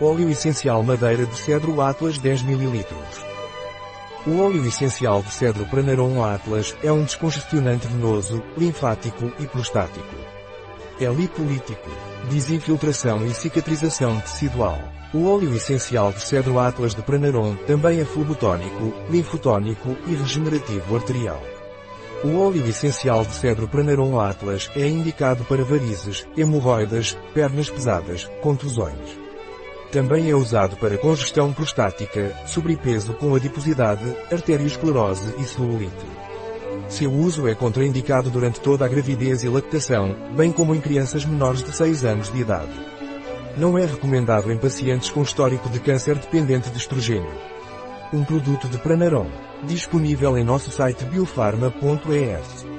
Óleo essencial madeira de cedro Atlas 10 ml. O óleo essencial de cedro Pranarum Atlas é um descongestionante venoso, linfático e prostático. É lipolítico, desinfiltração e cicatrização tecidual. O óleo essencial de cedro Atlas de Pranarum também é flebotónico, linfotónico e regenerativo arterial. O óleo essencial de cedro Pranarum Atlas é indicado para varizes, hemorroidas, pernas pesadas, contusões. Também é usado para congestão prostática, sobrepeso com adiposidade, arteriosclerose e celulite. Seu uso é contraindicado durante toda a gravidez e lactação, bem como em crianças menores de 6 anos de idade. Não é recomendado em pacientes com histórico de câncer dependente de estrogênio. Um produto de Pranarom, disponível em nosso site biofarma.es.